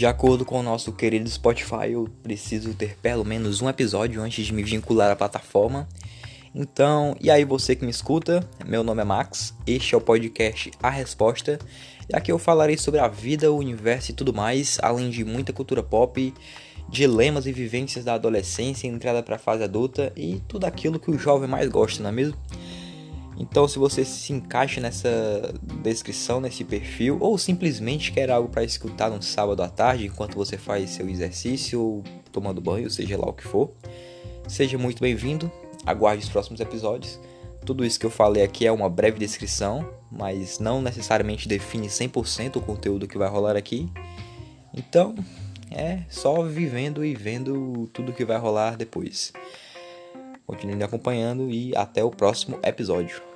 De acordo com o nosso querido Spotify, eu preciso ter pelo menos um episódio antes de me vincular à plataforma. Então, e aí você que me escuta, meu nome é Max, este é o podcast A Resposta, e aqui eu falarei sobre a vida, o universo e tudo mais, além de muita cultura pop, dilemas e vivências da adolescência, entrada para a fase adulta e tudo aquilo que o jovem mais gosta, não é mesmo? Então, se você se encaixa nessa descrição, nesse perfil, ou simplesmente quer algo para escutar no sábado à tarde enquanto você faz seu exercício ou tomando banho, seja lá o que for, seja muito bem-vindo. Aguarde os próximos episódios. Tudo isso que eu falei aqui é uma breve descrição, mas não necessariamente define 100% o conteúdo que vai rolar aqui. Então, é só vivendo e vendo tudo que vai rolar depois. Continue me acompanhando e até o próximo episódio.